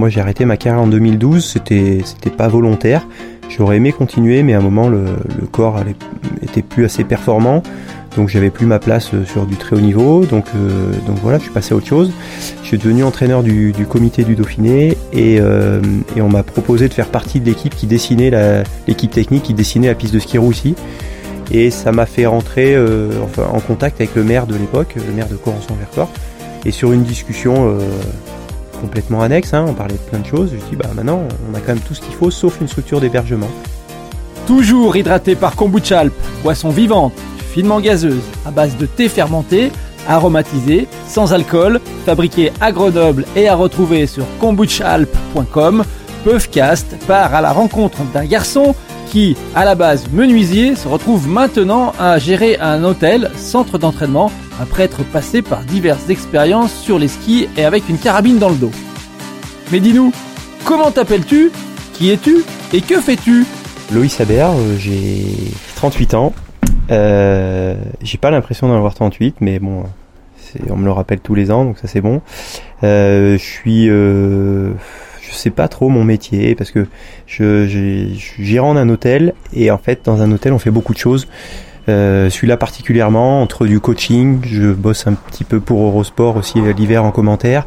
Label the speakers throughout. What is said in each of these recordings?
Speaker 1: moi j'ai arrêté ma carrière en 2012, c'était c'était pas volontaire. J'aurais aimé continuer, mais à un moment le, corps allait, était plus assez performant, donc j'avais plus ma place euh, sur du très haut niveau. Donc euh, donc voilà, je suis passé à autre chose. Je suis devenu entraîneur du, comité du Dauphiné et, euh, et on m'a proposé de faire partie de l'équipe qui dessinait l'équipe technique qui dessinait la piste de ski ici. Et ça m'a fait rentrer en contact avec le maire de l'époque, le maire de Corançon-Vercors. Et sur une discussion complètement annexe, hein, on parlait de plein de choses. Je dis bah maintenant on a quand même tout ce qu'il faut sauf une structure d'hébergement.
Speaker 2: Toujours hydraté par kombucha boisson vivante, finement gazeuse, à base de thé fermenté, aromatisé, sans alcool, fabriqué à Grenoble et à retrouver sur kombuchaalp.com, Peufcast part à la rencontre d'un garçon qui, à la base menuisier, se retrouve maintenant à gérer un hôtel, centre d'entraînement après être passé par diverses expériences sur les skis et avec une carabine dans le dos. Mais dis-nous, comment t'appelles-tu Qui es-tu Et que fais-tu?
Speaker 1: Loïs Aber, euh, j'ai 38 ans. Euh, j'ai pas l'impression d'en avoir 38, mais bon, on me le rappelle tous les ans, donc ça c'est bon. Euh, je suis, je sais pas trop mon métier parce que je, je, je suis hôtel et en fait dans un hôtel on fait beaucoup de choses. Euh, celui-là particulièrement, entre du coaching, je bosse un petit peu pour Eurosport aussi l'hiver en commentaire.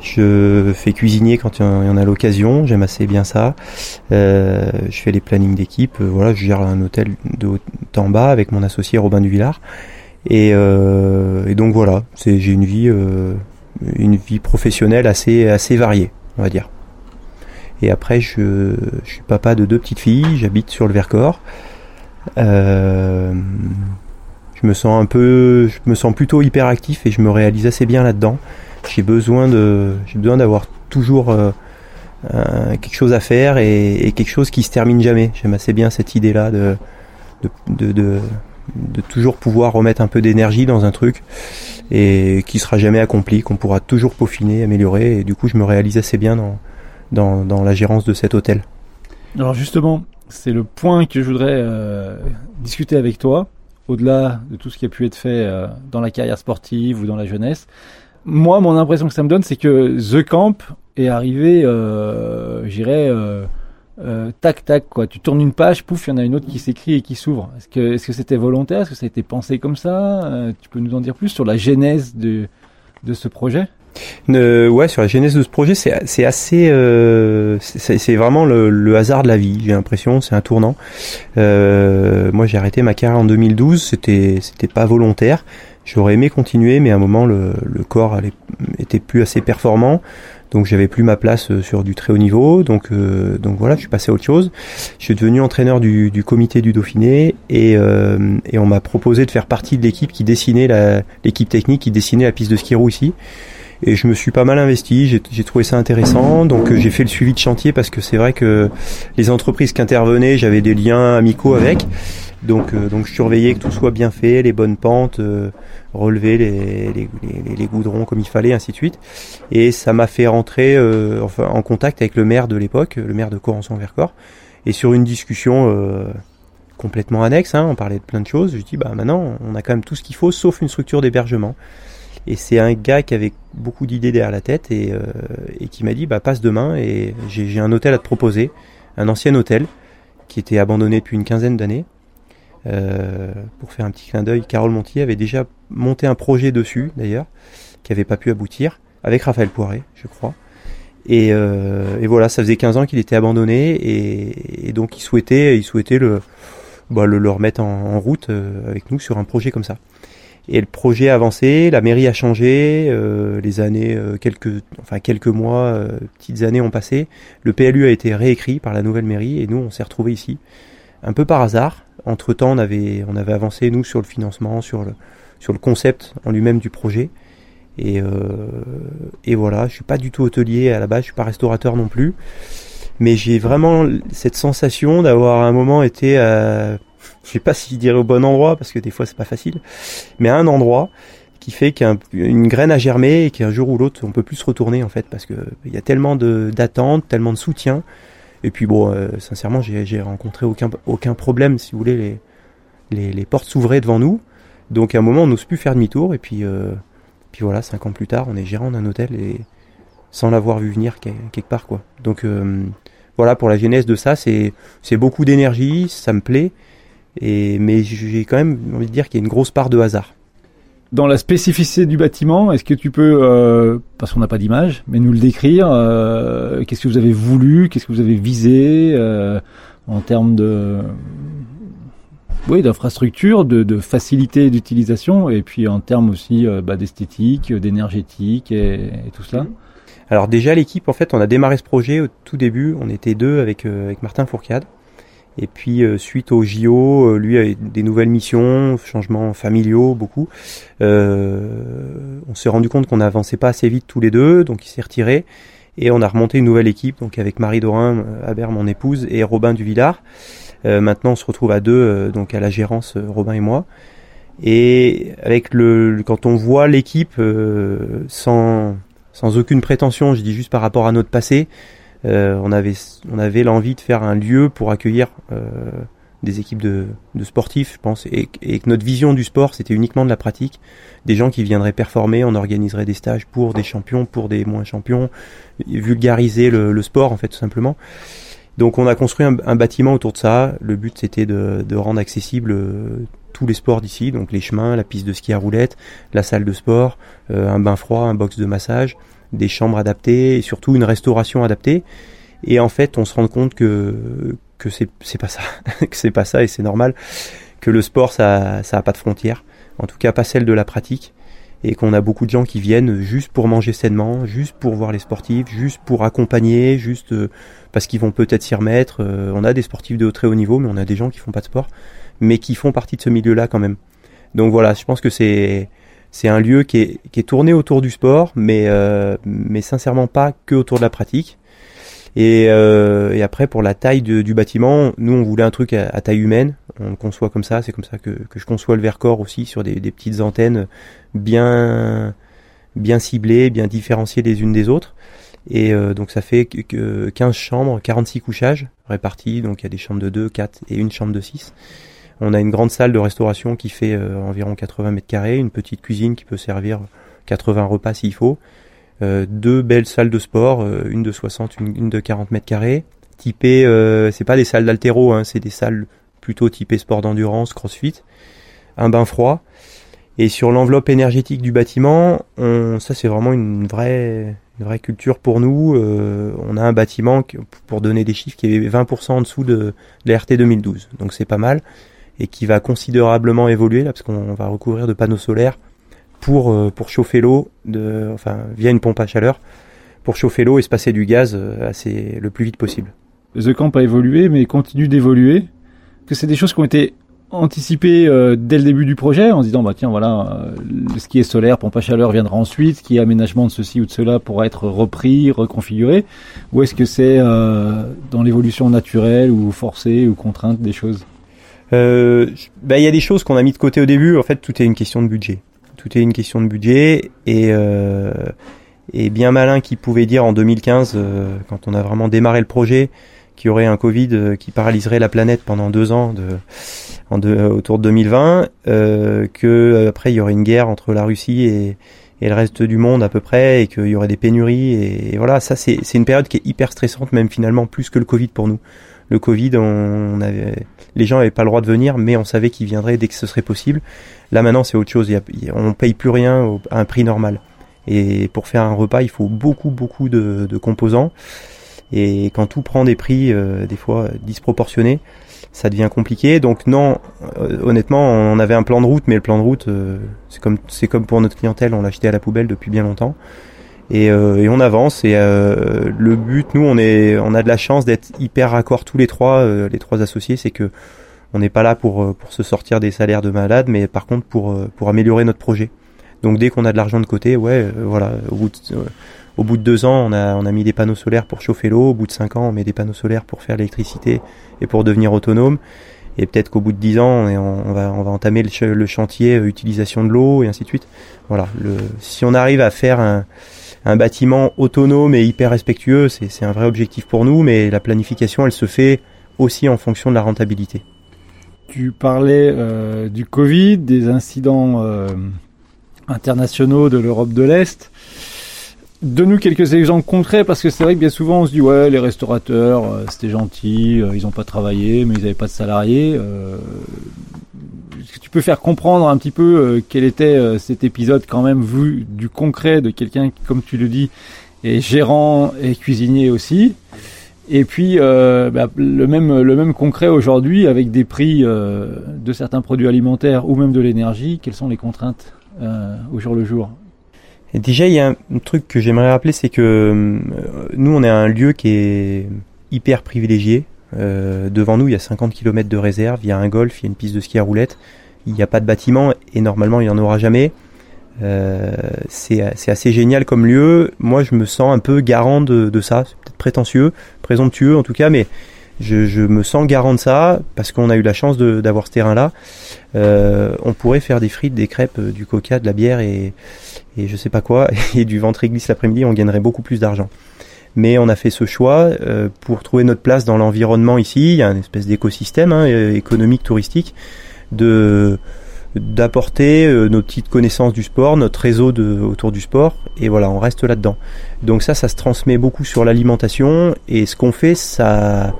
Speaker 1: Je fais cuisinier quand il y en a l'occasion, j'aime assez bien ça. Euh, je fais les plannings d'équipe, euh, voilà, je gère un hôtel de haut en bas avec mon associé Robin Duvillard. Et, et donc voilà, j'ai une vie, une vie professionnelle assez assez variée, on va dire. Et après, je, je suis papa de deux petites filles, j'habite sur le Vercors. Euh, je me sens un peu, je me sens plutôt hyperactif et je me réalise assez bien là-dedans. J'ai besoin de, j'ai besoin d'avoir toujours euh, quelque chose à faire et, quelque chose qui se termine jamais. J'aime assez bien cette idée-là de de, de, de, toujours pouvoir remettre un peu d'énergie dans un truc et qui sera jamais accompli, qu'on pourra toujours peaufiner, améliorer. Et du coup, je me réalise assez bien dans, dans, dans la gérance de cet hôtel.
Speaker 2: Alors justement, c'est le point que je voudrais euh, discuter avec toi, au-delà de tout ce qui a pu être fait euh, dans la carrière sportive ou dans la jeunesse. Moi, mon impression que ça me donne, c'est que The Camp est arrivé, euh, j'irais, tac tac quoi. Tu tournes une page, pouf, il y en a une autre qui s'écrit et qui s'ouvre. Est-ce que c'était volontaire? Est-ce que ça a été pensé comme ça? Tu peux nous en dire plus sur la genèse de ce projet?
Speaker 1: Ouais, sur la genèse de ce projet, c'est assez, euh, c'est vraiment le, hasard de la vie. J'ai l'impression, c'est un tournant. Euh, moi, j'ai arrêté ma carrière en 2012. C'était, c'était pas volontaire. J'aurais aimé continuer, mais à un moment, le, corps allait, était plus assez performant. Donc j'avais plus ma place euh, sur du très haut niveau, donc donc voilà, je suis passé à autre chose. Je suis devenu entraîneur du, du comité du Dauphiné et, et on m'a proposé de faire partie de l'équipe qui dessinait l'équipe technique qui dessinait la piste de ski ici et je me suis pas mal investi, j'ai trouvé ça intéressant, donc euh, j'ai fait le suivi de chantier parce que c'est vrai que les entreprises qui intervenaient, j'avais des liens amicaux avec, donc euh, donc je surveillais que tout soit bien fait, les bonnes pentes, euh, relever les, les, les, goudrons comme il fallait, ainsi de suite, et ça m'a fait rentrer enfin en contact avec le maire de l'époque, le maire de Corançon-Vercors, et sur une discussion complètement annexe, hein, on parlait de plein de choses, je dis bah maintenant on a quand même tout ce qu'il faut sauf une structure d'hébergement. Et c'est un gars qui avait beaucoup d'idées derrière la tête et, euh, et qui m'a dit bah passe demain et j'ai un hôtel à te proposer, un ancien hôtel qui était abandonné depuis une quinzaine d'années. Euh, pour faire un petit clin d'œil, Carole Montier avait déjà monté un projet dessus d'ailleurs, qui n'avait pas pu aboutir, avec Raphaël Poiré, je crois. Et, euh, et voilà, ça faisait 15 ans qu'il était abandonné et, et, donc il souhaitait, il souhaitait le, bah, le, le remettre en, en route euh, avec nous sur un projet comme ça. Et le projet a avancé, la mairie a changé, euh, les années, euh, quelques, enfin quelques mois, euh, petites années ont passé. Le PLU a été réécrit par la nouvelle mairie et nous on s'est retrouvés ici, un peu par hasard. Entre temps, on avait, on avait avancé nous sur le financement, sur le, sur le concept en lui-même du projet. Et, et voilà, je suis pas du tout hôtelier à la base, je suis pas restaurateur non plus, mais j'ai vraiment cette sensation d'avoir à un moment été je sais pas si dire au bon endroit parce que des fois c'est pas facile, mais à un endroit qui fait qu'une graine a germé et qu'un jour ou l'autre on peut plus se retourner en fait parce que il y a tellement d'attentes, tellement de soutien. Et puis bon, euh, sincèrement, j'ai rencontré aucun aucun problème si vous voulez les les, portes s'ouvraient devant nous. Donc à un moment on n'ose plus faire demi-tour et puis euh, puis voilà, cinq ans plus tard, on est gérant d'un hôtel et sans l'avoir vu venir quelque part quoi. Donc voilà pour la genèse de ça, c'est c'est beaucoup d'énergie, ça me plaît, et mais j'ai quand même envie de dire qu'il y a une grosse part de hasard.
Speaker 2: Dans la spécificité du bâtiment, est-ce que tu peux, euh, parce qu'on n'a pas d'image, mais nous le décrire euh, Qu'est-ce que vous avez voulu Qu'est-ce que vous avez visé euh, en termes de, oui, d'infrastructure, de, de facilité d'utilisation, et puis en termes aussi bah, d'esthétique, d'énergétique et, et, tout cela
Speaker 1: Alors déjà l'équipe, en fait, on a démarré ce projet au tout début. On était deux avec avec Martin Fourcade. Et puis euh, suite au JO, euh, lui a des nouvelles missions, changements familiaux, beaucoup. Euh, on s'est rendu compte qu'on n'avançait pas assez vite tous les deux, donc il s'est retiré. Et on a remonté une nouvelle équipe, donc avec Marie Dorin, Aber, mon épouse, et Robin Duvillard. Euh, maintenant, on se retrouve à deux, donc à la gérance, Robin et moi. Et avec le, quand on voit l'équipe sans sans aucune prétention, je dis juste par rapport à notre passé, euh, on avait on avait l'envie de faire un lieu pour accueillir euh, des équipes de, de, sportifs, je pense, et, et, que notre vision du sport, c'était uniquement de la pratique, des gens qui viendraient performer, on organiserait des stages pour des champions, pour des moins champions, vulgariser le, le sport en fait tout simplement. Donc on a construit un, un bâtiment autour de ça. Le but c'était de, de, rendre accessible euh, tous les sports d'ici, donc les chemins, la piste de ski à roulettes, la salle de sport, euh, un bain froid, un box de massage, des chambres adaptées et surtout une restauration adaptée. Et en fait, on se rend compte que que c'est pas ça, que c'est pas ça et c'est normal que le sport ça ça a pas de frontières, en tout cas pas celle de la pratique et qu'on a beaucoup de gens qui viennent juste pour manger sainement, juste pour voir les sportifs, juste pour accompagner, juste euh, parce qu'ils vont peut-être s'y remettre. Euh, on a des sportifs de très haut niveau, mais on a des gens qui font pas de sport, mais qui font partie de ce milieu-là quand même. Donc voilà, je pense que c'est c'est un lieu qui est, tourné autour du sport, mais, euh, mais sincèrement pas que autour de la pratique. Et, euh, après, pour la taille du bâtiment, nous, on voulait un truc à, taille humaine. On le conçoit comme ça. C'est comme ça que, je conçois le Vercors aussi, sur des, petites antennes bien, bien ciblées, bien différenciées les unes des autres. Et euh, donc ça fait que 15 chambres, 46 couchages répartis. Donc il y a des chambres de 2, 4 et une chambre de 6. On a une grande salle de restauration qui fait euh, environ 80 mètres carrés, une petite cuisine qui peut servir 80 repas s'il faut, euh, deux belles salles de sport, euh, une de 60, une, de 40 mètres carrés, typées, c'est pas des salles d'altéro, hein, c'est des salles plutôt typées sport d'endurance, crossfit, un bain froid. Et sur l'enveloppe énergétique du bâtiment, on, ça c'est vraiment une vraie, culture pour nous. on a un bâtiment, pour donner des chiffres, qui est 20% en dessous de, de la RT 2012. Donc c'est pas mal et qui va considérablement évoluer parce qu'on va recouvrir de panneaux solaires pour euh, pour chauffer l'eau enfin via une pompe à chaleur pour chauffer l'eau et se passer du gaz euh, assez le plus vite possible.
Speaker 2: The Camp a évolué mais continue d'évoluer. Que c'est des choses qui ont été anticipées euh, dès le début du projet en se disant bah tiens voilà ce qui est solaire pompe à chaleur viendra ensuite ce qui est aménagement de ceci ou de cela pourra être repris reconfiguré? Ou est-ce que c'est dans l'évolution naturelle ou forcée ou contrainte des choses?
Speaker 1: Euh, bah, y a des choses qu'on a mis de côté au début. En fait, tout est une question de budget. Tout est une question de budget et euh, et bien malin qui pouvait dire en 2015, euh, quand on a vraiment démarré le projet, qu'il y aurait un Covid euh, qui paralyserait la planète pendant deux ans de, en de, autour de 2020, euh, que après il y aurait une guerre entre la Russie et, et le reste du monde à peu près, et qu'il y aurait des pénuries. Et, et voilà, ça c'est une période qui est hyper stressante, même finalement plus que le Covid pour nous le Covid, on avait, les gens n'avaient pas le droit de venir, mais on savait qu'ils viendraient dès que ce serait possible. Là maintenant, c'est autre chose. Il y on paye plus rien à un prix normal. Et pour faire un repas, il faut beaucoup, beaucoup de, composants. Et quand tout prend des prix, euh, des fois disproportionnés, ça devient compliqué. Donc non, euh, honnêtement, on avait un plan de route, mais le plan de route, euh, c'est comme c'est comme pour notre clientèle, on l'a acheté à la poubelle depuis bien longtemps et, euh, et on avance. Et euh, le but, nous, on est, on a de la chance d'être hyper raccord tous les trois, euh, les trois associés, c'est que on n'est pas là pour pour se sortir des salaires de malade, mais par contre pour pour améliorer notre projet. Donc dès qu'on a de l'argent de côté, ouais, voilà, au bout de, au bout de deux ans, on a, on a mis des panneaux solaires pour chauffer l'eau. Au bout de cinq ans, on met des panneaux solaires pour faire l'électricité et pour devenir autonome. Et peut-être qu'au bout de dix ans, on, on, va, on va entamer le, chantier utilisation de l'eau et ainsi de suite. Voilà. Le, si on arrive à faire un, un bâtiment autonome et hyper respectueux, c'est un vrai objectif pour nous, mais la planification, elle se fait aussi en fonction de la rentabilité.
Speaker 2: Tu parlais euh, du Covid, des incidents euh, internationaux de l'Europe de l'Est. Donne-nous quelques exemples concrets parce que c'est vrai que bien souvent on se dit ouais les restaurateurs euh, c'était gentil, euh, ils n'ont pas travaillé mais ils n'avaient pas de salariés. Euh, est-ce que tu peux faire comprendre un petit peu quel était cet épisode quand même vu du concret de quelqu'un qui comme tu le dis est gérant et cuisinier aussi? Et puis bah, le même le même concret aujourd'hui avec des prix de certains produits alimentaires ou même de l'énergie. Quelles sont les contraintes au jour le jour?
Speaker 1: Déjà, il y a un truc que j'aimerais rappeler, c'est que euh, nous, on est un lieu qui est hyper privilégié. Euh, devant nous, il y a 50 km de réserve, il y a un golf, il y a une piste de ski à roulettes. Il n'y a pas de bâtiment et normalement, il n'y en aura jamais. Euh, c'est assez génial comme lieu. Moi, je me sens un peu garant de, de ça. C'est peut-être prétentieux, présomptueux en tout cas, mais je, je, me sens garant de ça parce qu'on a eu la chance d'avoir ce terrain-là. Euh, on pourrait faire des frites, des crêpes, euh, du coca, de la bière et, et je sais pas quoi, et du ventre glisse l'après-midi, on gagnerait beaucoup plus d'argent. Mais on a fait ce choix euh, pour trouver notre place dans l'environnement ici. Il y a une espèce d'écosystème hein, économique, touristique, de d'apporter euh, nos petites connaissances du sport, notre réseau de, autour du sport, et voilà, on reste là-dedans. Donc ça, ça se transmet beaucoup sur l'alimentation, et ce qu'on fait, ça,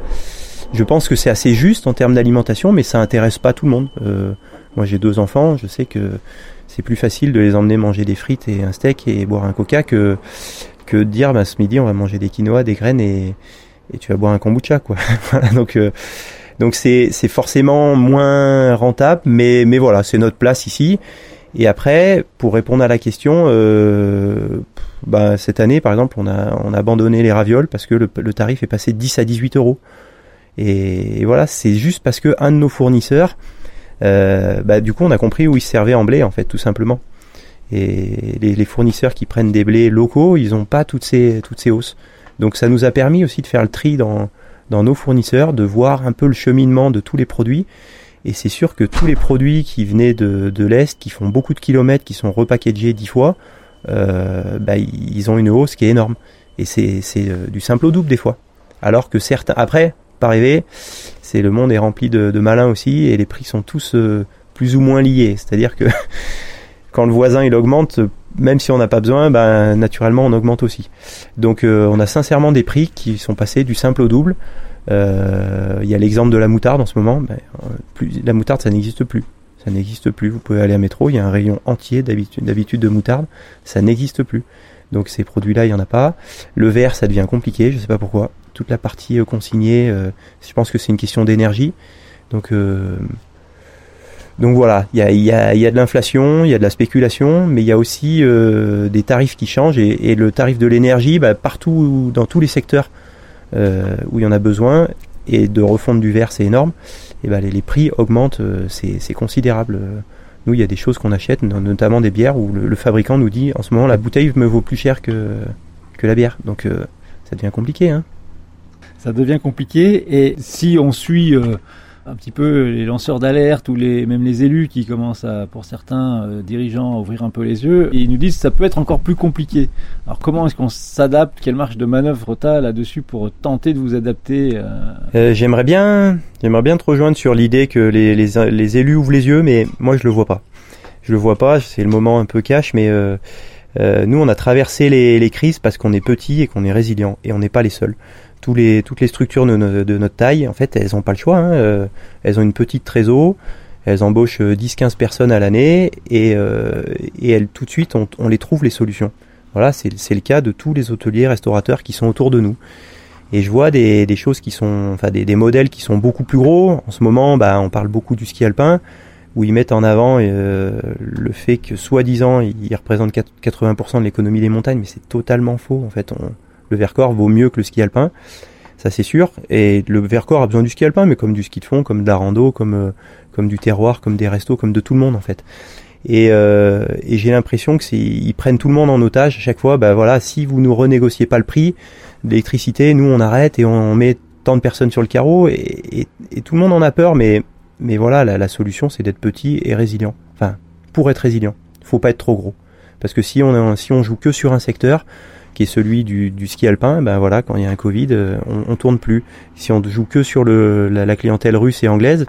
Speaker 1: je pense que c'est assez juste en termes d'alimentation, mais ça intéresse pas tout le monde. Euh, moi, j'ai deux enfants, je sais que c'est plus facile de les emmener manger des frites et un steak et boire un coca que que de dire, bah, ce midi, on va manger des quinoa, des graines et, et tu vas boire un kombucha, quoi. donc euh, donc c'est forcément moins rentable, mais mais voilà, c'est notre place ici. Et après, pour répondre à la question, euh, bah, cette année, par exemple, on a on a abandonné les ravioles parce que le, le tarif est passé de 10 à 18 euros. Et, voilà, c'est juste parce que un de nos fournisseurs, bah, du coup, on a compris où ils servaient en blé, en fait, tout simplement. Et les, fournisseurs qui prennent des blés locaux, ils n'ont pas toutes ces toutes ces hausses. Donc ça nous a permis aussi de faire le tri dans dans nos fournisseurs, de voir un peu le cheminement de tous les produits. Et c'est sûr que tous les produits qui venaient de, de l'Est, qui font beaucoup de kilomètres, qui sont repackagés dix fois, euh, bah, ils ont une hausse qui est énorme. Et c'est euh, du simple au double des fois. Alors que certains... Après, pas rêver, c'est le monde est rempli de, malins aussi, et les prix sont tous euh, plus ou moins liés. C'est-à-dire que quand le voisin il augmente, même si on n'a pas besoin, ben, naturellement on augmente aussi. Donc euh, on a sincèrement des prix qui sont passés du simple au double. Euh, il y a l'exemple de la moutarde en ce moment. Ben, plus, la moutarde ça n'existe plus. Ça n'existe plus. Vous pouvez aller à métro, il y a un rayon entier d'habitude de moutarde. Ça n'existe plus. Donc ces produits-là, il y en a pas. Le verre, ça devient compliqué. Je sais pas pourquoi. Toute la partie euh, consignée, je pense que c'est une question d'énergie. Donc donc voilà, il y a, de l'inflation, il y a de la spéculation, mais il y a aussi euh, des tarifs qui changent et, le tarif de l'énergie, bah, partout dans tous les secteurs euh, où il y en a besoin et de refondre du verre, c'est énorme. Et bah, les, prix augmentent, euh, c'est considérable. Nous, il y a des choses qu'on achète, notamment des bières où le, fabricant nous dit en ce moment la bouteille me vaut plus cher que que la bière. Donc euh, ça devient compliqué. Hein.
Speaker 2: Ça devient compliqué et si on suit euh, un petit peu les lanceurs d'alerte ou les, même les élus qui commencent à, pour certains euh, dirigeants, à ouvrir un peu les yeux. Et ils nous disent que ça peut être encore plus compliqué. Alors comment est-ce qu'on s'adapte? Quelle marge de manœuvre t'as là-dessus pour tenter de vous adapter
Speaker 1: euh... Euh, J'aimerais bien, j'aimerais bien te rejoindre sur l'idée que les, les, les, élus ouvrent les yeux, mais moi je le vois pas. Je le vois pas. C'est le moment un peu cash, mais nous on a traversé les, les crises parce qu'on est petit et qu'on est résilient et on n'est pas les seuls toutes les structures de, notre taille, en fait, elles n'ont pas le choix. Hein. Euh, elles ont une petite trésor, elles embauchent 10-15 euh, personnes à l'année et, euh, et elles, tout de suite, on, les trouve les solutions. Voilà, c'est le cas de tous les hôteliers, restaurateurs qui sont autour de nous. Et je vois des, choses qui sont, enfin des, des, modèles qui sont beaucoup plus gros. En ce moment, bah, on parle beaucoup du ski alpin, où ils mettent en avant euh, le fait que soi-disant, ils représentent 80% de l'économie des montagnes, mais c'est totalement faux. En fait, on, le Vercors vaut mieux que le ski alpin, ça c'est sûr. Et le Vercors a besoin du ski alpin, mais comme du ski de fond, comme de la rando, comme euh, comme du terroir, comme des restos, comme de tout le monde en fait. Et, euh, j'ai l'impression que ils prennent tout le monde en otage à chaque fois. Bah voilà, si vous nous renégociez pas le prix l'électricité, nous on arrête et on, met tant de personnes sur le carreau et, et, tout le monde en a peur. Mais mais voilà, la, la solution c'est d'être petit et résilient. Enfin, pour être résilient, faut pas être trop gros. Parce que si on si on joue que sur un secteur, qui est celui du, ski alpin, ben voilà, quand il y a un Covid, on, on tourne plus. Si on joue que sur le, la, clientèle russe et anglaise,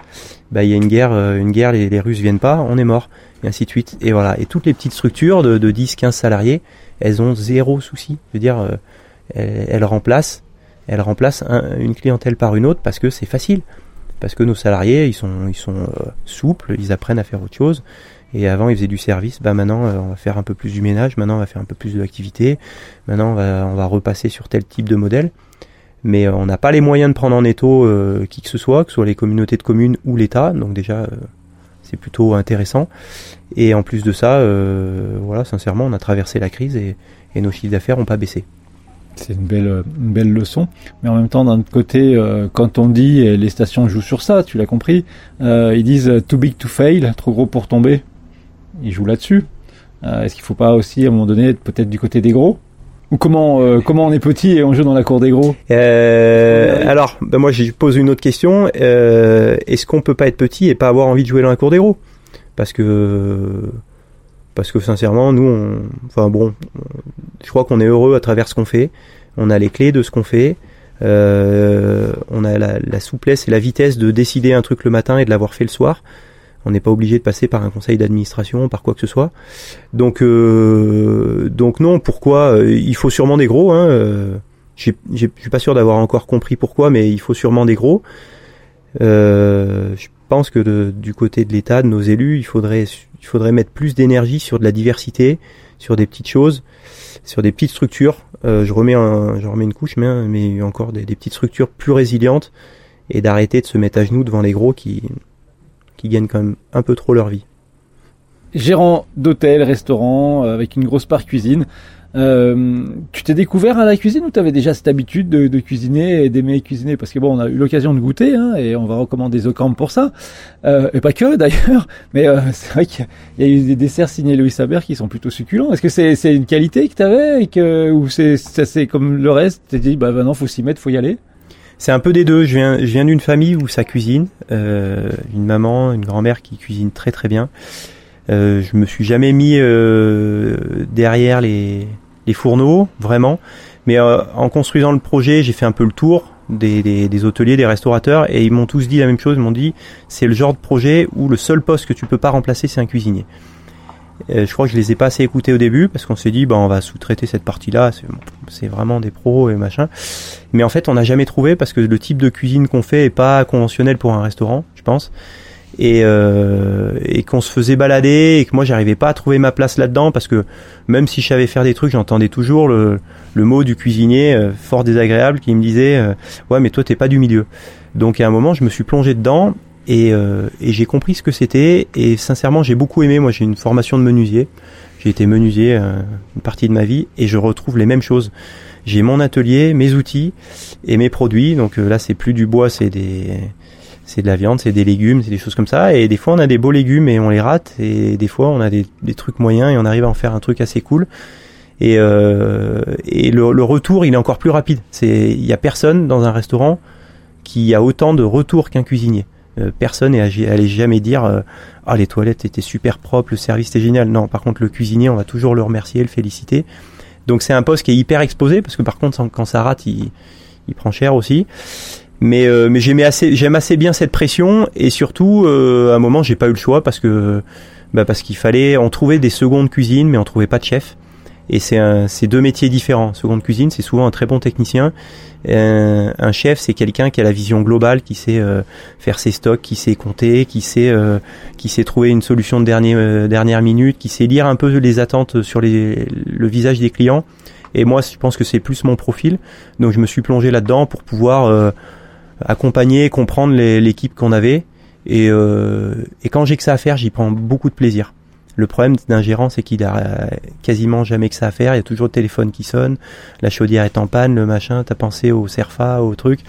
Speaker 1: ben il y a une guerre, une guerre, les, les Russes viennent pas, on est mort, et ainsi de suite. Et voilà. Et toutes les petites structures de, de 10, 15 salariés, elles ont zéro souci. Je veux dire, elles, elles remplacent, elles remplacent une clientèle par une autre parce que c'est facile parce que nos salariés, ils sont, ils sont euh, souples, ils apprennent à faire autre chose. Et avant, ils faisaient du service. Bah maintenant, euh, on va faire un peu plus du ménage. Maintenant, on va faire un peu plus de l'activité. Maintenant, on va, repasser sur tel type de modèle. Mais euh, on n'a pas les moyens de prendre en étau qui que ce soit, que ce soit les communautés de communes ou l'État. Donc déjà, c'est plutôt intéressant. Et en plus de ça, voilà, sincèrement, on a traversé la crise et, nos chiffres d'affaires n'ont pas baissé.
Speaker 2: C'est une belle, une belle leçon. Mais en même temps, d'un autre côté, euh, quand on dit, et les stations jouent sur ça, tu l'as compris, euh, ils disent too big to fail, trop gros pour tomber. Ils jouent là-dessus. Euh, est-ce qu'il ne faut pas aussi, à un moment donné, être peut-être du côté des gros? Ou comment comment on est petit et on joue dans la cour des gros?
Speaker 1: Alors, ben moi, je pose une autre question. Est-ce qu'on peut pas être petit et pas avoir envie de jouer dans la cour des gros? Parce que parce que sincèrement, nous, on, enfin bon, je crois qu'on est heureux à travers ce qu'on fait. On a les clés de ce qu'on fait. Euh, on a la, souplesse et la vitesse de décider un truc le matin et de l'avoir fait le soir. On n'est pas obligé de passer par un conseil d'administration, par quoi que ce soit. Donc, euh, donc non. Pourquoi euh, Il faut sûrement des gros. Hein, euh, je suis pas sûr d'avoir encore compris pourquoi, mais il faut sûrement des gros. Euh, je pense que du côté de l'État, de nos élus, il faudrait il faudrait mettre plus d'énergie sur de la diversité, sur des petites choses, sur des petites structures. Euh, je remets je remets une couche, mais encore des, petites structures plus résilientes et d'arrêter de se mettre à genoux devant les gros qui, qui gagnent quand même un peu trop leur vie.
Speaker 2: Gérant d'hôtel, restaurant, euh, avec une grosse part cuisine, euh, tu t'es découvert à la cuisine ou tu avais déjà cette habitude de, cuisiner et d'aimer cuisiner? Parce que bon, on a eu l'occasion de goûter hein, et on va recommander The Camp pour ça. Euh, et pas que d'ailleurs, mais c'est vrai qu'il y, a eu des desserts signés Louis Saber qui sont plutôt succulents. Est-ce que c'est une qualité que tu avais ou c'est comme le reste? Tu dit, bah, bah non, faut s'y mettre, faut y aller
Speaker 1: c'est un peu des deux. Je viens, je viens d'une famille où ça cuisine. Euh, une maman, une grand-mère qui cuisine très très bien. Euh, je me suis jamais mis euh, derrière les, les fourneaux, vraiment. Mais euh, en construisant le projet, j'ai fait un peu le tour des, des, hôteliers, des restaurateurs, et ils m'ont tous dit la même chose. Ils m'ont dit, c'est le genre de projet où le seul poste que tu peux pas remplacer, c'est un cuisinier. Euh, je crois que je les ai pas assez écoutés au début parce qu'on s'est dit bah on va sous-traiter cette partie-là, c'est vraiment des pros et machin. Mais en fait on n'a jamais trouvé parce que le type de cuisine qu'on fait est pas conventionnel pour un restaurant, je pense et, euh, et qu'on se faisait balader et que moi j'arrivais pas à trouver ma place là-dedans parce que même si je savais faire des trucs j'entendais toujours le, le mot du cuisinier euh, fort désagréable qui me disait euh, ouais mais toi t'es pas du milieu donc à un moment je me suis plongé dedans et, euh, et j'ai compris ce que c'était et sincèrement j'ai beaucoup aimé moi j'ai une formation de menuisier j'ai été menuisier une partie de ma vie et je retrouve les mêmes choses j'ai mon atelier mes outils et mes produits donc là c'est plus du bois c'est des c'est de la viande, c'est des légumes, c'est des choses comme ça. Et des fois, on a des beaux légumes et on les rate. Et des fois, on a des, des trucs moyens et on arrive à en faire un truc assez cool. Et, euh, et le, le, retour, il est encore plus rapide. C'est, il y a personne dans un restaurant qui a autant de retours qu'un cuisinier. Euh, personne n'allait jamais dire euh, ah les toilettes étaient super propres, le service était génial. Non, par contre le cuisinier, on va toujours le remercier, le féliciter. Donc c'est un poste qui est hyper exposé parce que par contre quand ça rate, il, il prend cher aussi. Mais, euh, mais j'aimais assez, j'aime assez bien cette pression et surtout euh, à un moment j'ai pas eu le choix parce que bah parce qu'il fallait, on trouvait des secondes cuisines mais on trouvait pas de chef. Et c'est deux métiers différents. Seconde cuisine, c'est souvent un très bon technicien. Un, un chef, c'est quelqu'un qui a la vision globale, qui sait euh, faire ses stocks, qui sait compter, qui sait euh, qui sait trouver une solution de dernière dernière minute, qui sait lire un peu les attentes sur les, le visage des clients. Et moi, je pense que c'est plus mon profil. Donc je me suis plongé là-dedans pour pouvoir accompagner, comprendre l'équipe qu'on avait. Et, euh, et quand j'ai que ça à faire, j'y prends beaucoup de plaisir. Le problème d'un gérant, c'est qu'il a quasiment jamais que ça à faire. Il y a toujours le téléphone qui sonne, la chaudière est en panne, le machin. T'as pensé au Cerfa, au truc.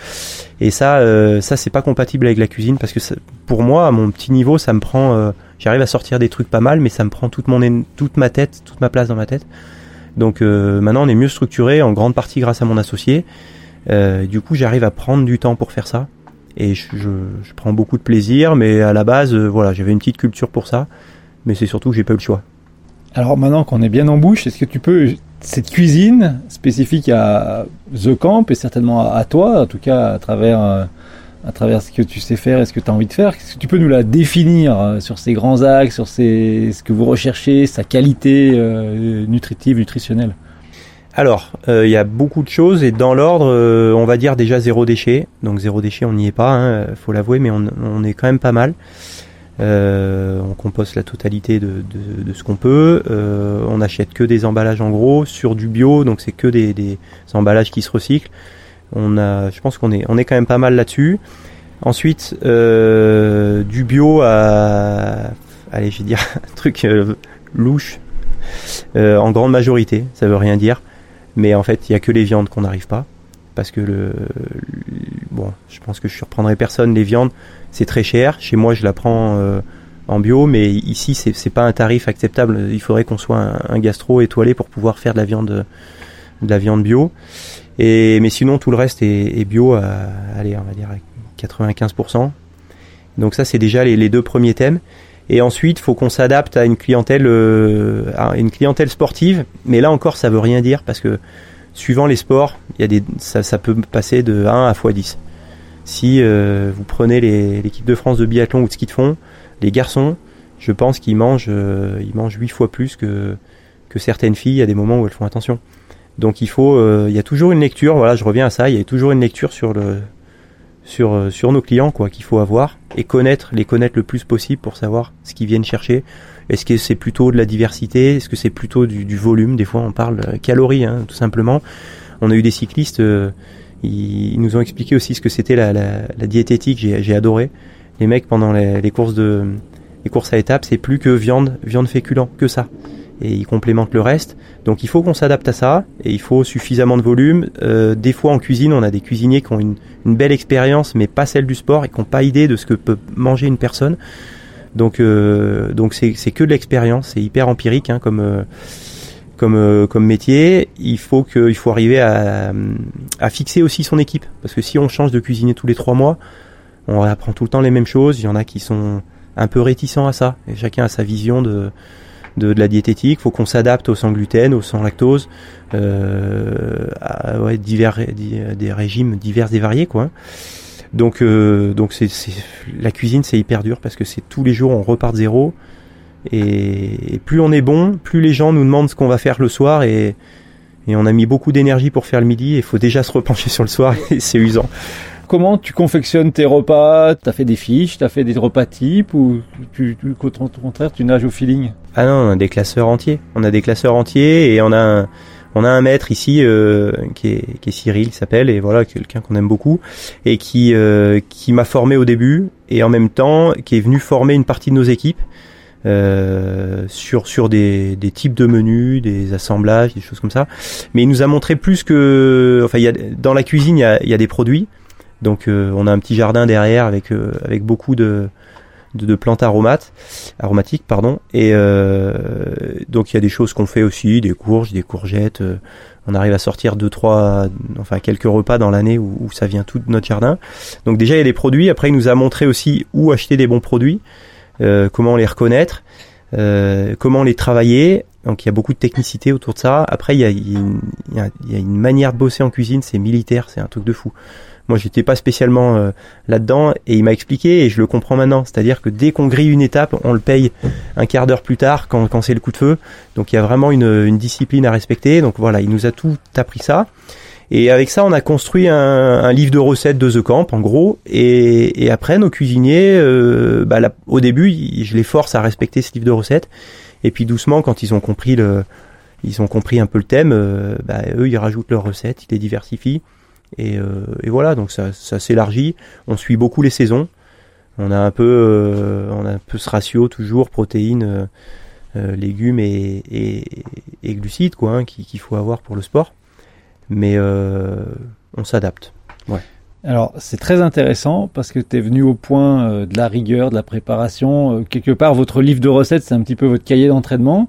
Speaker 1: Et ça, euh, ça c'est pas compatible avec la cuisine parce que pour moi, à mon petit niveau, ça me prend. Euh, J'arrive à sortir des trucs pas mal, mais ça me prend toute mon toute ma tête, toute ma place dans ma tête. Donc euh, maintenant, on est mieux structuré en grande partie grâce à mon associé. Euh, du coup, j'arrive à prendre du temps pour faire ça. Et je, je, prends beaucoup de plaisir, mais à la base, euh, voilà, j'avais une petite culture pour ça. Mais c'est surtout que j'ai pas eu le choix.
Speaker 2: Alors maintenant qu'on est bien en bouche, est-ce que tu peux cette cuisine spécifique à The Camp et certainement à, toi, en tout cas à travers, euh, à travers ce que tu sais faire et ce que tu as envie de faire, est-ce que tu peux nous la définir euh, sur ces grands axes, sur ce que vous recherchez, sa qualité euh, nutritive, nutritionnelle?
Speaker 1: Alors, il y a beaucoup de choses et dans l'ordre, on va dire déjà zéro déchet. Donc zéro déchet, on n'y est pas, hein, faut l'avouer, mais on, on, est quand même pas mal. Euh, on composte la totalité de, ce qu'on peut. Euh, on n'achète que des emballages en gros sur du bio, donc c'est que des, emballages qui se recyclent. On a, je pense qu'on est, on est quand même pas mal là-dessus. Ensuite, euh, du bio à, allez, je un truc louche en grande majorité. Ça veut rien dire, mais en fait, il y a que les viandes qu'on n'arrive pas parce que le, bon, je pense que je surprendrai personne. Les viandes, c'est très cher. Chez moi, je la prends euh, en bio, mais ici, c'est, pas un tarif acceptable. Il faudrait qu'on soit un, gastro étoilé pour pouvoir faire de la viande, de la viande bio. Et mais sinon, tout le reste est, bio à, allez, on va dire 95%. Donc ça, c'est déjà les, deux premiers thèmes. Et ensuite, faut qu'on s'adapte à une clientèle, euh, à une clientèle sportive. Mais là encore, ça veut rien dire parce que suivant les sports, il y a des, ça, ça, peut passer de 1 à x10. Si euh, vous prenez l'équipe de France de biathlon ou de ski de fond, les garçons, je pense qu'ils mangent, euh, ils mangent 8 fois plus que, que certaines filles à des moments où elles font attention. Donc il faut, euh, il y a toujours une lecture, voilà, je reviens à ça, il y a toujours une lecture sur le, sur, sur nos clients quoi qu'il faut avoir et connaître, les connaître le plus possible pour savoir ce qu'ils viennent chercher est-ce que c'est plutôt de la diversité? Est-ce que c'est plutôt du, volume? Des fois, on parle euh, calories, hein, tout simplement. On a eu des cyclistes, euh, ils, nous ont expliqué aussi ce que c'était la, diététique. J'ai adoré. Les mecs, pendant les, courses de les courses à étapes, c'est plus que viande, viande féculent, que ça. Et ils complémentent le reste. Donc il faut qu'on s'adapte à ça et il faut suffisamment de volume. Euh, des fois en cuisine, on a des cuisiniers qui ont une, une belle expérience, mais pas celle du sport et qui n'ont pas idée de ce que peut manger une personne. Donc euh, donc c'est c'est que de l'expérience, c'est hyper empirique hein, comme euh, comme euh, comme métier. Il faut que il faut arriver à fixer aussi son équipe parce que si on change de cuisinier tous les trois mois, on apprend tout le temps les mêmes choses. Il y en a qui sont un peu réticents à ça et chacun a sa vision de de, la diététique. Faut qu'on s'adapte au sans gluten, au sans lactose, euh, à divers des régimes divers et variés quoi. Donc, euh, donc c'est, la cuisine, c'est hyper dur parce que c'est tous les jours on repart de zéro. Et, plus on est bon, plus les gens nous demandent ce qu'on va faire le soir et, et on a mis beaucoup d'énergie pour faire le midi. Il faut déjà se repencher sur le soir et c'est usant.
Speaker 2: Comment tu confectionnes tes repas? T'as fait des fiches, t'as fait des repas types ou tu, tu, au contraire tu nages au feeling?
Speaker 1: Ah non, on a des classeurs entiers. On a des classeurs entiers et on a un, on a un maître ici euh, qui, est, qui est Cyril, s'appelle, et voilà, quelqu'un qu'on aime beaucoup, et qui, euh, qui m'a formé au début, et en même temps qui est venu former une partie de nos équipes euh, sur sur des, des types de menus, des assemblages, des choses comme ça. Mais il nous a montré plus que, enfin, il y a, dans la cuisine, il y a, il y a des produits. Donc, on a un petit jardin derrière avec avec beaucoup de de, plantes aromates, aromatiques, pardon. Et euh, donc il y a des choses qu'on fait aussi, des courges, des courgettes. Euh, on arrive à sortir deux, trois, enfin quelques repas dans l'année où, ça vient tout de notre jardin. Donc déjà il y a des produits. Après il nous a montré aussi où acheter des bons produits, euh, comment les reconnaître, comment les travailler. Donc il y a beaucoup de technicité autour de ça. Après il y a, une manière de bosser en cuisine, c'est militaire, c'est un truc de fou. Moi, j'étais pas spécialement euh, là-dedans et il m'a expliqué et je le comprends maintenant. C'est-à-dire que dès qu'on grille une étape, on le paye un quart d'heure plus tard quand, quand c'est le coup de feu. Donc il y a vraiment une, une, discipline à respecter. Donc voilà, il nous a tout appris ça. Et avec ça, on a construit un, un livre de recettes de The Camp, en gros. Et, et après, nos cuisiniers, euh, bah, au début, je les force à respecter ce livre de recettes. Et puis doucement, quand ils ont compris le, ils ont compris un peu le thème, euh, bah, eux, ils rajoutent leurs recettes, ils les diversifient. Et, euh, et voilà, donc ça, ça s'élargit. On suit beaucoup les saisons. On a un peu, euh, on a un peu ce ratio toujours protéines, euh, légumes et, et, et, glucides quoi, hein, qu'il faut avoir pour le sport. Mais on s'adapte. Ouais.
Speaker 2: Alors c'est très intéressant parce que tu es venu au point de la rigueur, de la préparation. quelque part, votre livre de recettes, c'est un petit peu votre cahier d'entraînement.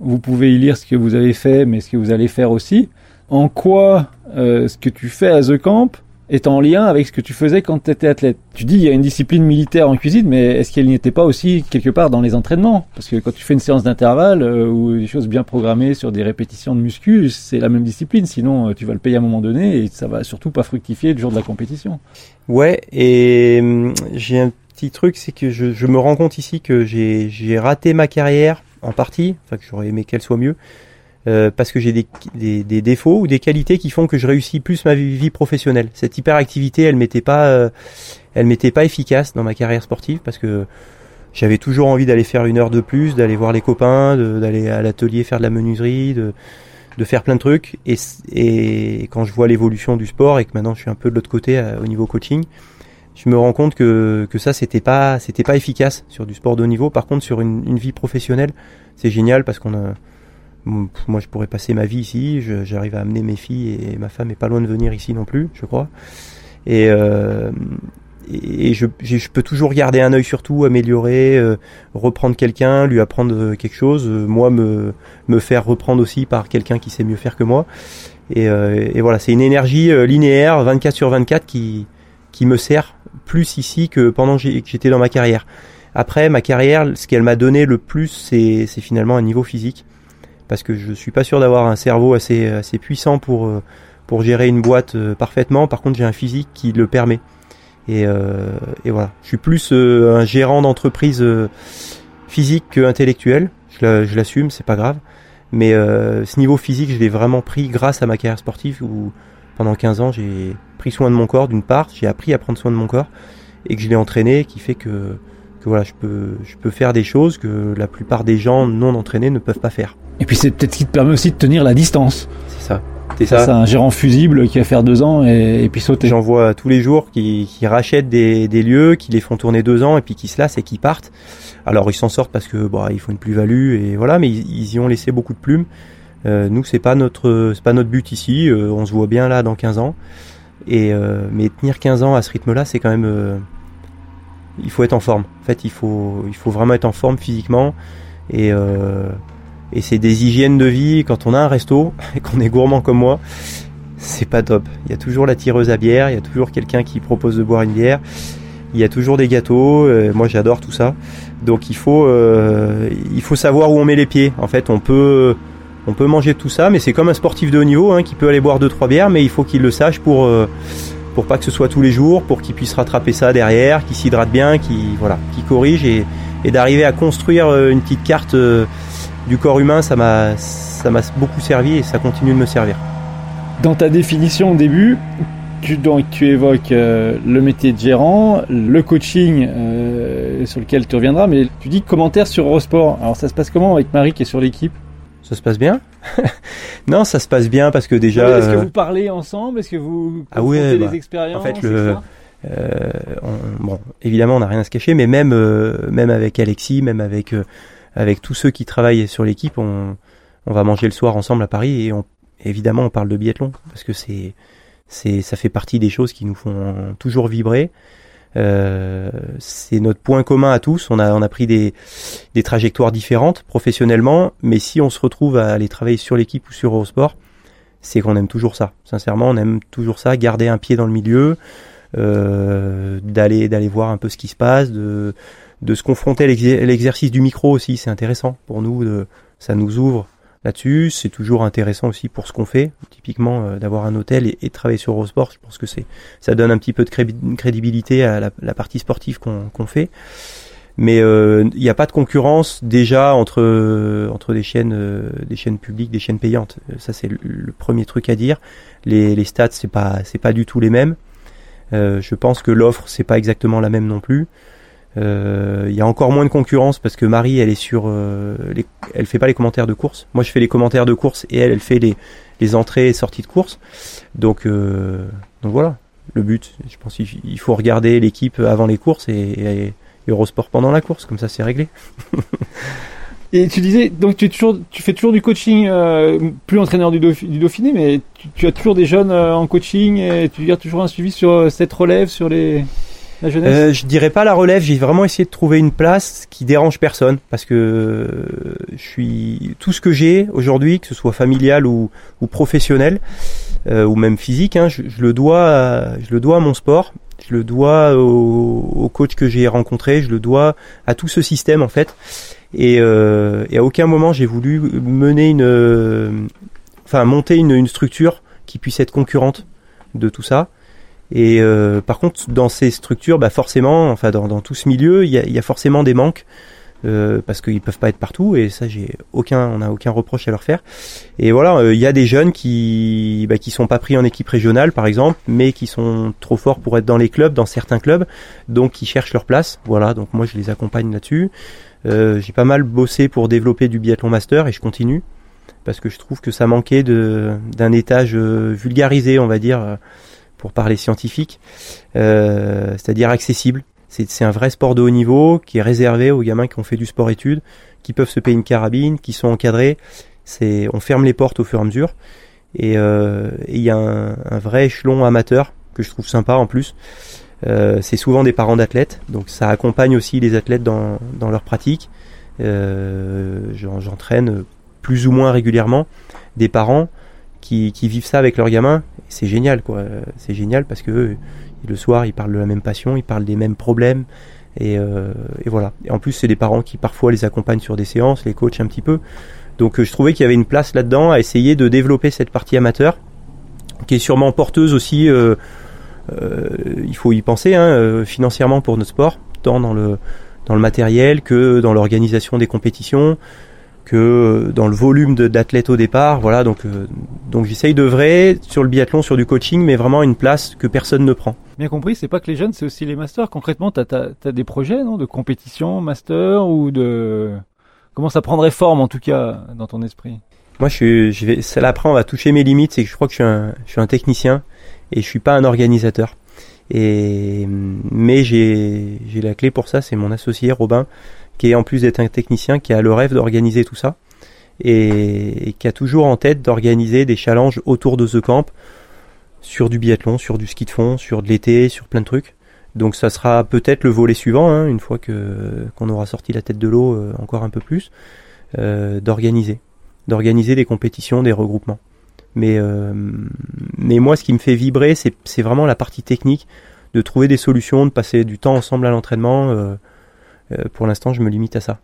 Speaker 2: Vous pouvez y lire ce que vous avez fait, mais ce que vous allez faire aussi. En quoi euh, ce que tu fais à The Camp est en lien avec ce que tu faisais quand tu étais athlète. Tu dis il y a une discipline militaire en cuisine, mais est-ce qu'elle n'y était pas aussi quelque part dans les entraînements? Parce que quand tu fais une séance d'intervalle euh, ou des choses bien programmées sur des répétitions de muscu, c'est la même discipline. Sinon, euh, tu vas le payer à un moment donné et ça va surtout pas fructifier le jour de la compétition.
Speaker 1: Ouais, et hum, j'ai un petit truc, c'est que je, je, me rends compte ici que j'ai raté ma carrière en partie, enfin que j'aurais aimé qu'elle soit mieux, euh, parce que j'ai des, des, des, défauts ou des qualités qui font que je réussis plus ma vie, professionnelle. Cette hyperactivité, elle m'était pas, euh, elle m'était pas efficace dans ma carrière sportive parce que j'avais toujours envie d'aller faire une heure de plus, d'aller voir les copains, d'aller à l'atelier faire de la menuiserie, de, de faire plein de trucs. Et, et quand je vois l'évolution du sport et que maintenant je suis un peu de l'autre côté euh, au niveau coaching, je me rends compte que, que ça c'était pas c'était pas efficace sur du sport de haut niveau. Par contre sur une, une vie professionnelle, c'est génial parce qu'on a moi, je pourrais passer ma vie ici. J'arrive à amener mes filles et ma femme est pas loin de venir ici non plus, je crois. Et, euh, et je, je, peux toujours garder un œil sur tout, améliorer, euh, reprendre quelqu'un, lui apprendre quelque chose, euh, moi me, me faire reprendre aussi par quelqu'un qui sait mieux faire que moi. Et, euh, et voilà, c'est une énergie linéaire, 24 sur 24, qui, qui me sert plus ici que pendant que j'étais dans ma carrière. Après, ma carrière, ce qu'elle m'a donné le plus, c'est finalement un niveau physique parce que je suis pas sûr d'avoir un cerveau assez, assez puissant pour, euh, pour gérer une boîte euh, parfaitement. Par contre, j'ai un physique qui le permet. Et, euh, et voilà, je suis plus un gérant d'entreprise physique que intellectuel. Je l'assume, c'est pas grave. Mais ce niveau physique, je l'ai vraiment pris grâce à ma carrière sportive où pendant 15 ans, j'ai pris soin de mon corps d'une part, j'ai appris à prendre soin de mon corps et que je l'ai entraîné, qui fait que, que voilà, je peux, je peux faire des choses que la plupart des gens non entraînés ne peuvent pas faire.
Speaker 2: Et puis c'est peut-être ce qui te permet aussi de tenir la distance.
Speaker 1: C'est ça.
Speaker 2: C'est ça. C'est un gérant fusible qui va faire deux ans et, puis sauter.
Speaker 1: J'en vois tous les jours qui, qui rachètent des, des, lieux, qui les font tourner deux ans et puis qui se lassent et qui partent. Alors ils s'en sortent parce que bon, ils font une plus-value et voilà, mais ils, y ont laissé beaucoup de plumes. Euh, nous c'est pas notre c'est pas notre but ici. Euh, on se voit bien là dans 15 ans. Et euh, mais tenir 15 ans à ce rythme-là, c'est quand même il faut être en forme. En fait, il faut il faut vraiment être en forme physiquement et et c'est des hygiènes de vie quand on a un resto et qu'on est gourmand comme moi. C'est pas top. Il y a toujours la tireuse à bière, il y a toujours quelqu'un qui propose de boire une bière, il y a toujours des gâteaux. Euh, moi, j'adore tout ça. Donc, il faut, euh, il faut savoir où on met les pieds. En fait, on peut, on peut manger tout ça, mais c'est comme un sportif de haut niveau hein, qui peut aller boire deux trois bières, mais il faut qu'il le sache pour, euh, pour pas que ce soit tous les jours, pour qu'il puisse rattraper ça derrière, qu'il s'hydrate bien, qu'il voilà, qu'il corrige et, et d'arriver à construire une petite carte du corps humain, ça m'a ça m'a beaucoup servi et ça continue de me servir.
Speaker 2: Dans ta définition au début, tu, donc, tu évoques euh, le métier de gérant, le coaching euh, sur lequel tu reviendras, mais tu dis commentaire sur Eurosport. Alors ça se passe comment avec Marie qui est sur l'équipe?
Speaker 1: Ça se passe bien Non, ça se passe bien parce que déjà.
Speaker 2: Est-ce que euh, vous parlez ensemble Est-ce que vous
Speaker 1: ah oui,
Speaker 2: les
Speaker 1: bah,
Speaker 2: expériences
Speaker 1: En fait, le, bon, évidemment, on n'a rien à se cacher, mais même même avec Alexis, même avec avec tous ceux qui travaillent sur l'équipe, on, on va manger le soir ensemble à Paris et on, évidemment on parle de biathlon parce que c'est c'est ça fait partie des choses qui nous font toujours vibrer. Euh, c'est notre point commun à tous. On a on a pris des des trajectoires différentes professionnellement, mais si on se retrouve à aller travailler sur l'équipe ou sur Eurosport, c'est qu'on aime toujours ça. Sincèrement, on aime toujours ça, garder un pied dans le milieu, euh, d'aller d'aller voir un peu ce qui se passe, de de se confronter à l'exercice du micro aussi, c'est intéressant pour nous, de, ça nous ouvre là-dessus, c'est toujours intéressant aussi pour ce qu'on fait, typiquement euh, d'avoir un hôtel et, de travailler sur Eurosport, je pense que c'est ça donne un petit peu de crédibilité à la, partie sportive qu'on fait. Mais euh, il n'y a pas de concurrence déjà entre entre des chaînes euh, des chaînes publiques, des chaînes payantes. Ça c'est le, premier truc à dire. Les, les stats c'est pas c'est pas du tout les mêmes. je pense que l'offre c'est pas exactement la même non plus. Euh, il y a encore moins de concurrence parce que Marie, elle est sur, euh, les, elle fait pas les commentaires de course. Moi, je fais les commentaires de course et elle, elle fait les, les entrées et sorties de course. Donc, euh, donc voilà, le but. Je pense qu'il faut regarder l'équipe avant les courses et, et, Eurosport pendant la course, comme ça, c'est réglé.
Speaker 2: Et tu disais, donc tu, es toujours, tu fais toujours du coaching, euh, plus entraîneur du, Dauphiné, mais tu, tu, as toujours des jeunes euh, en coaching et tu gardes toujours un suivi sur cette relève, sur les
Speaker 1: euh, je dirais pas la relève, j'ai vraiment essayé de trouver une place qui dérange personne parce que euh, je suis tout ce que j'ai aujourd'hui, que ce soit familial ou, ou professionnel, ou même physique, hein, je, le dois, à, je le dois à mon sport, je le dois au, au coach que j'ai rencontré, je le dois à tout ce système en fait. Et, euh, et à aucun moment j'ai voulu mener une, enfin monter une, une, structure qui puisse être concurrente de tout ça. Et euh, par contre, dans ces structures, bah forcément, enfin dans, dans tout ce milieu, il y a, y a, forcément des manques. Euh, parce qu'ils peuvent pas être partout et ça j'ai aucun on a aucun reproche à leur faire et voilà euh, il y a des jeunes qui bah, qui sont pas pris en équipe régionale par exemple mais qui sont trop forts pour être dans les clubs dans certains clubs donc qui cherchent leur place voilà donc moi je les accompagne là-dessus euh, j'ai pas mal bossé pour développer du biathlon master et je continue parce que je trouve que ça manquait de d'un étage euh, vulgarisé, on va dire, euh, pour parler scientifique, c'est-à-dire accessible. C'est un vrai sport de haut niveau qui est réservé aux gamins qui ont fait du sport-études, qui peuvent se payer une carabine, qui sont encadrés. C'est on ferme les portes au fur et à mesure. Et il y a un, un, vrai échelon amateur que je trouve sympa en plus. Euh, c'est souvent des parents d'athlètes, donc ça accompagne aussi les athlètes dans, dans leur pratique. Euh, J'entraîne plus ou moins régulièrement des parents qui, qui vivent ça avec leurs gamins. C'est génial, quoi. C'est génial parce que le soir ils parlent de la même passion, ils parlent des mêmes problèmes. Et, euh, voilà. En plus, c'est des parents qui parfois les accompagnent sur des séances, les coachent un petit peu. Donc, euh, je trouvais qu'il y avait une place là-dedans à essayer de développer cette partie amateur, qui est sûrement porteuse aussi euh, euh, il faut y penser hein, euh, financièrement pour notre sport, tant dans le matériel que dans l'organisation des compétitions, que dans le volume d'athlètes au départ. Voilà, donc euh, donc j'essaye d'œuvrer sur le biathlon, sur du coaching, mais vraiment une place que personne ne prend.
Speaker 2: Bien compris, c'est pas que les jeunes, c'est aussi les masters. Concrètement, tu as, des projets non, de compétition, master ou de comment ça prendrait forme en tout cas dans ton esprit?
Speaker 1: Moi, je, suis, je vais, là après on va toucher mes limites, c'est que je crois que je suis un, je suis un technicien et je suis pas un organisateur. Et mais j'ai j'ai la clé pour ça, c'est mon associé Robin, qui est en plus d'être un technicien, qui a le rêve d'organiser tout ça et, qui a toujours en tête d'organiser des challenges autour de The Camp sur du biathlon, sur du ski de fond, sur de l'été, sur plein de trucs. Donc ça sera peut-être le volet suivant, hein, une fois que qu'on aura sorti la tête de l'eau euh, encore un peu plus, euh, d'organiser, d'organiser des compétitions, des regroupements. Mais, euh, mais moi, ce qui me fait vibrer, c'est vraiment la partie technique, de trouver des solutions, de passer du temps ensemble à l'entraînement. Euh, euh, pour l'instant, je me limite à ça.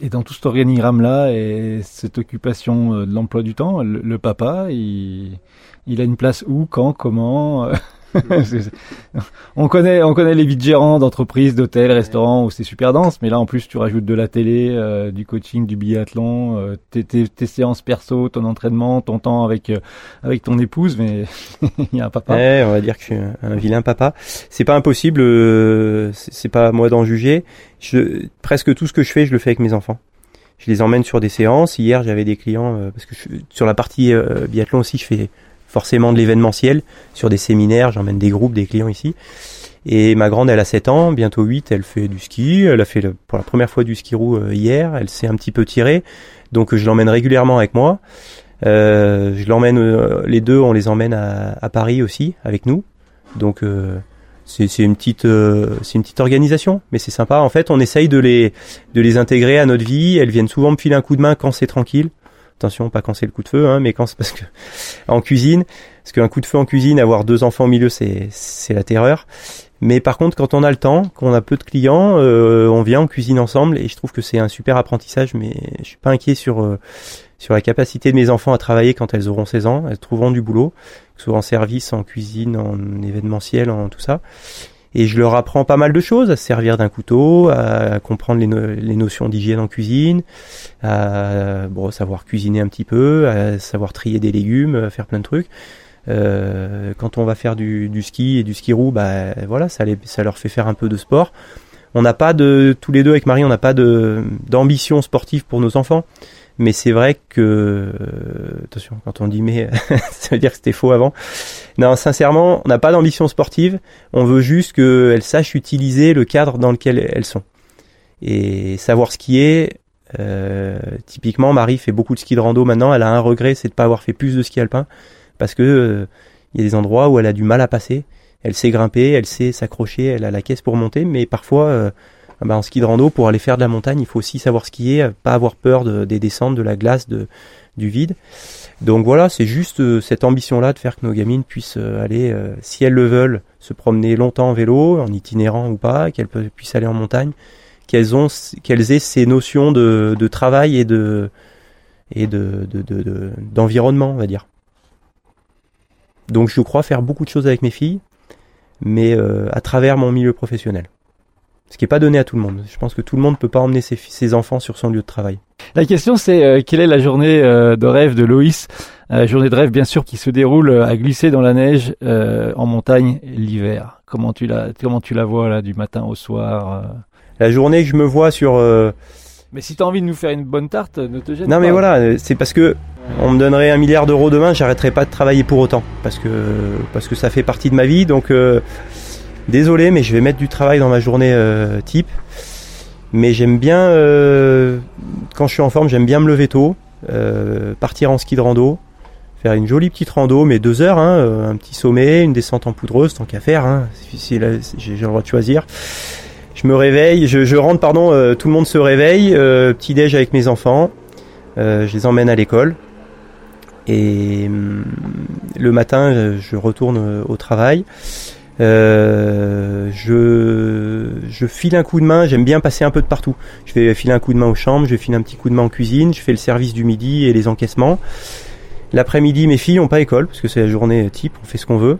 Speaker 2: Et dans tout cet organigramme-là et cette occupation de l'emploi du temps, le, papa, il, il, a une place où, quand, comment on connaît, on connaît les vides gérants d'entreprises, d'hôtels, restaurants où c'est super dense, mais là en plus tu rajoutes de la télé, euh, du coaching, du biathlon, euh, tes, tes, séances perso, ton entraînement, ton temps avec euh, avec ton épouse, mais il y a un papa.
Speaker 1: Ouais, on va dire que je suis un, vilain papa. C'est pas impossible, c'est pas à moi d'en juger. Je, presque tout ce que je fais, je le fais avec mes enfants je les emmène sur des séances. Hier, j'avais des clients parce que sur la partie biathlon aussi, je fais forcément de l'événementiel sur des séminaires, j'emmène des groupes, des clients ici. Et ma grande, elle a 7 ans, bientôt 8, elle fait du ski, elle a fait pour la première fois du ski roue euh, hier, elle s'est un petit peu tirée, donc je l'emmène régulièrement avec moi. Euh, je l'emmène, euh, les deux, on les emmène à, Paris aussi avec nous. Donc c'est une petite, une petite organisation, mais c'est sympa. En fait, on essaye de les, de les intégrer à notre vie. Elles viennent souvent me filer un coup de main quand c'est tranquille. Attention, pas quand c'est le coup de feu, hein, mais quand c'est parce que en cuisine, parce qu'un coup de feu en cuisine, avoir deux enfants au milieu, c'est la terreur. Mais par contre, quand on a le temps, qu'on a peu de clients, euh, on vient, on cuisine ensemble, et je trouve que c'est un super apprentissage. Mais je suis pas inquiet sur euh, sur la capacité de mes enfants à travailler quand elles auront 16 ans. Elles trouveront du boulot, que ce soit en service, en cuisine, en événementiel, en tout ça et je leur apprends pas mal de choses, à se servir d'un couteau, à comprendre les, notions d'hygiène en cuisine, à bon, savoir cuisiner un petit peu, à savoir trier des légumes, faire plein de trucs. Euh, quand on va faire du, ski et du ski roue, bah voilà, ça leur fait faire un peu de sport. On n'a pas de tous les deux avec Marie, on n'a pas de d'ambition sportive pour nos enfants. Mais c'est vrai que attention, quand on dit mais, ça veut dire que c'était faux avant. Non, sincèrement, on n'a pas d'ambition sportive. On veut juste qu'elles sachent utiliser le cadre dans lequel elles sont et savoir skier. Euh, typiquement, Marie fait beaucoup de ski de rando maintenant. Elle a un regret, c'est de pas avoir fait plus de ski alpin parce que euh, il y a des endroits où elle a du mal à passer. Elle sait grimper, elle sait s'accrocher, elle a la caisse pour monter, mais parfois euh, Ah bah, en ski de rando, pour aller faire de la montagne, il faut aussi savoir skier, pas avoir peur de, des descentes, de la glace, de, du vide. Donc voilà, c'est juste euh, cette ambition-là de faire que nos gamines puissent euh, aller, euh, si elles le veulent, se promener longtemps en vélo, en itinérant ou pas, qu'elles puissent aller en montagne, qu'elles ont, qu'elles aient ces notions de, de travail et de et de, d'environnement, on va dire. Donc je crois faire beaucoup de choses avec mes filles, mais à travers mon milieu professionnel. Ce qui n'est pas donné à tout le monde. Je pense que tout le monde ne peut pas emmener ses, enfants sur son lieu de travail.
Speaker 2: La question c'est euh, quelle est la journée euh, de rêve de Loïs? Euh, Journée de rêve bien sûr qui se déroule à glisser dans la neige en montagne l'hiver. Comment tu la comment tu la vois là du matin au soir
Speaker 1: La journée que je me vois sur
Speaker 2: Mais si tu as envie de nous faire une bonne tarte, ne te gêne
Speaker 1: pas. Non mais voilà, c'est parce que on me donnerait un milliard d'euros demain, j'arrêterais pas de travailler pour autant parce que parce que ça fait partie de ma vie donc Désolé, mais je vais mettre du travail dans ma journée euh, type. Mais j'aime bien, euh, quand je suis en forme, j'aime bien me lever tôt, euh, partir en ski de rando, faire une jolie petite rando, mais deux heures, hein, un petit sommet, une descente en poudreuse, tant qu'à faire. Hein, j'ai le droit de choisir. Je me réveille, je, je rentre, pardon, tout le monde se réveille, petit déj avec mes enfants, je les emmène à l'école. Et hum, le matin, je retourne au travail. Euh, je, je file un coup de main, j'aime bien passer un peu de partout. Je vais filer un coup de main aux chambres, je filer un petit coup de main en cuisine, je fais le service du midi et les encaissements. L'après-midi, mes filles n'ont pas école, parce que c'est la journée type, on fait ce qu'on veut.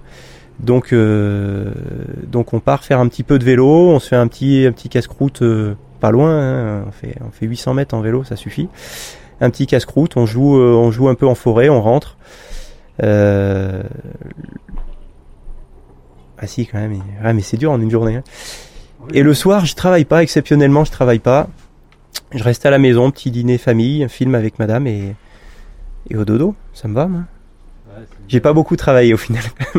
Speaker 1: Donc, euh, donc on part faire un petit peu de vélo, on se fait un petit, un petit casse-croûte euh, pas loin, hein, on, fait, on fait 800 mètres en vélo, ça suffit. Un petit casse-croûte, on joue, on joue un peu en forêt, on rentre. Euh, ah si, quand même. Ouais, mais c'est dur en une journée. Hein. Et le soir, je travaille pas, exceptionnellement, je travaille pas. Je reste à la maison, petit dîner famille, un film avec madame et, et au dodo. Ça me va, moi. J'ai pas beaucoup travaillé au final.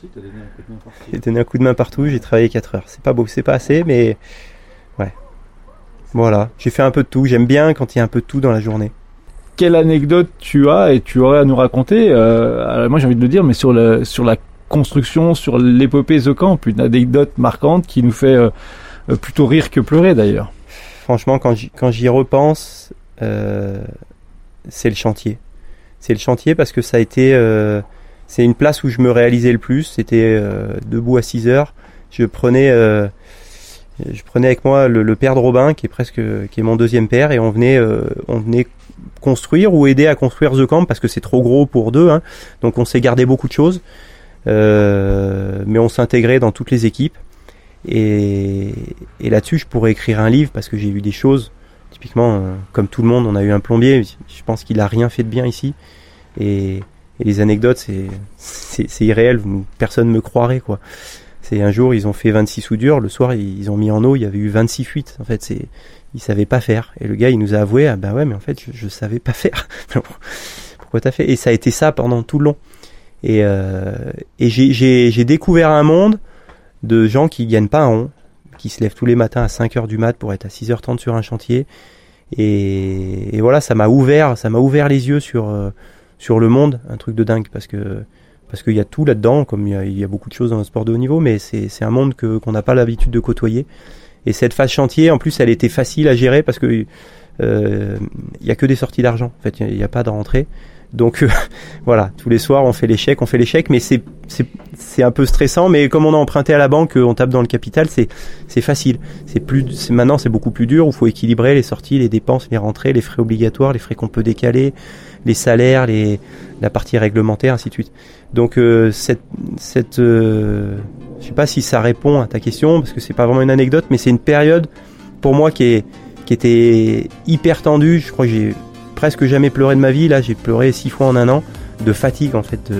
Speaker 1: si, t'as donné un coup de main partout. J'ai donné un coup de main partout, j'ai travaillé 4 heures. C'est pas beau, c'est pas assez, mais ouais. Voilà, j'ai fait un peu de tout. J'aime bien quand il y a un peu de tout dans la journée
Speaker 2: quelle anecdote tu as et tu aurais à nous raconter euh, Moi, j'ai envie de le dire, mais sur, le, sur la construction sur l'épopée The Camp, une anecdote marquante qui nous fait euh, euh, plutôt rire que pleurer d'ailleurs.
Speaker 1: Franchement, quand j'y repense, euh, c'est le chantier. C'est le chantier parce que ça a été, c'est une place où je me réalisais le plus. C'était debout à 6 heures. Je prenais, je prenais avec moi le, père de Robin, qui est presque, qui est mon deuxième père, et on venait, on venait construire ou aider à construire The Camp parce que c'est trop gros pour deux. Hein. Donc on s'est gardé beaucoup de choses. Euh, mais on s'intégrait dans toutes les équipes. Et, et là-dessus, je pourrais écrire un livre parce que j'ai vu des choses. Typiquement, euh, comme tout le monde, on a eu un plombier. Je pense qu'il a rien fait de bien ici. Et, les anecdotes, c'est irréel. Personne me croirait. C'est un jour, ils ont fait 26 soudures. Le soir, ils ont mis en eau. Il y avait eu 26 fuites. En fait, c'est ils savaient pas faire. Et le gars, il nous a avoué, ah bah ouais, mais en fait, je, je savais pas faire. Pourquoi t'as fait? Et ça a été ça pendant tout le long. Et, euh, et j'ai découvert un monde de gens qui gagnent pas un rond, qui se lèvent tous les matins à 5 heures du mat pour être à 6h30 sur un chantier. Et, voilà, ça m'a ouvert, ça m'a ouvert les yeux sur euh, sur le monde, un truc de dingue parce que parce qu'il y a tout là-dedans, comme il y a, il y a, beaucoup de choses dans le sport de haut niveau, mais c'est un monde que qu'on n'a pas l'habitude de côtoyer. Et cette phase chantier, en plus, elle était facile à gérer parce que euh, il y a que des sorties d'argent. En fait, il n'y a, a, pas de rentrée. Donc euh, voilà, tous les soirs on fait l'échec, on fait l'échec, mais c'est c'est un peu stressant. Mais comme on a emprunté à la banque, on tape dans le capital, c'est c'est facile. C'est plus maintenant c'est beaucoup plus dur. Il faut équilibrer les sorties, les dépenses, les rentrées, les frais obligatoires, les frais qu'on peut décaler, les salaires, les la partie réglementaire, ainsi de suite. Donc euh, cette cette euh, je sais pas si ça répond à ta question parce que c'est pas vraiment une anecdote, mais c'est une période pour moi qui est qui était hyper tendue. Je crois que j'ai presque jamais pleuré de ma vie. Là, j'ai pleuré six fois en un an de fatigue en fait.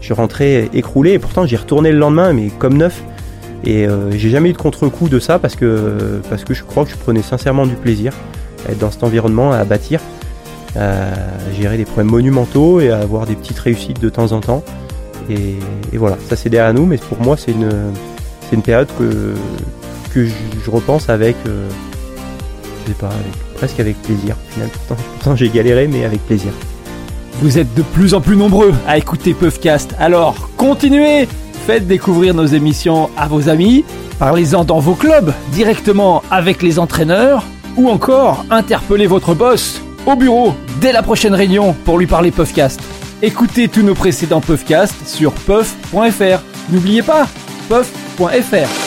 Speaker 1: je rentrais écroulé et pourtant j'ai retourné le lendemain, mais comme neuf. Et euh, j'ai jamais eu de contre-coup de ça parce que parce que je crois que je prenais sincèrement du plaisir à être dans cet environnement, à bâtir, à gérer des problèmes monumentaux et à avoir des petites réussites de temps en temps. Et, voilà, ça c'est derrière nous, mais pour moi c'est une c'est une période que que je, repense avec euh, je sais pas avec presque avec plaisir. pourtant, j'ai galéré, mais avec plaisir.
Speaker 2: Vous êtes de plus en plus nombreux à écouter Puffcast, alors continuez Faites découvrir nos émissions à vos amis, parlez-en dans vos clubs, directement avec les entraîneurs, ou encore interpellez votre boss au bureau dès la prochaine réunion pour lui parler Puffcast. Écoutez tous nos précédents Puffcasts sur puff.fr. N'oubliez pas, puff.fr.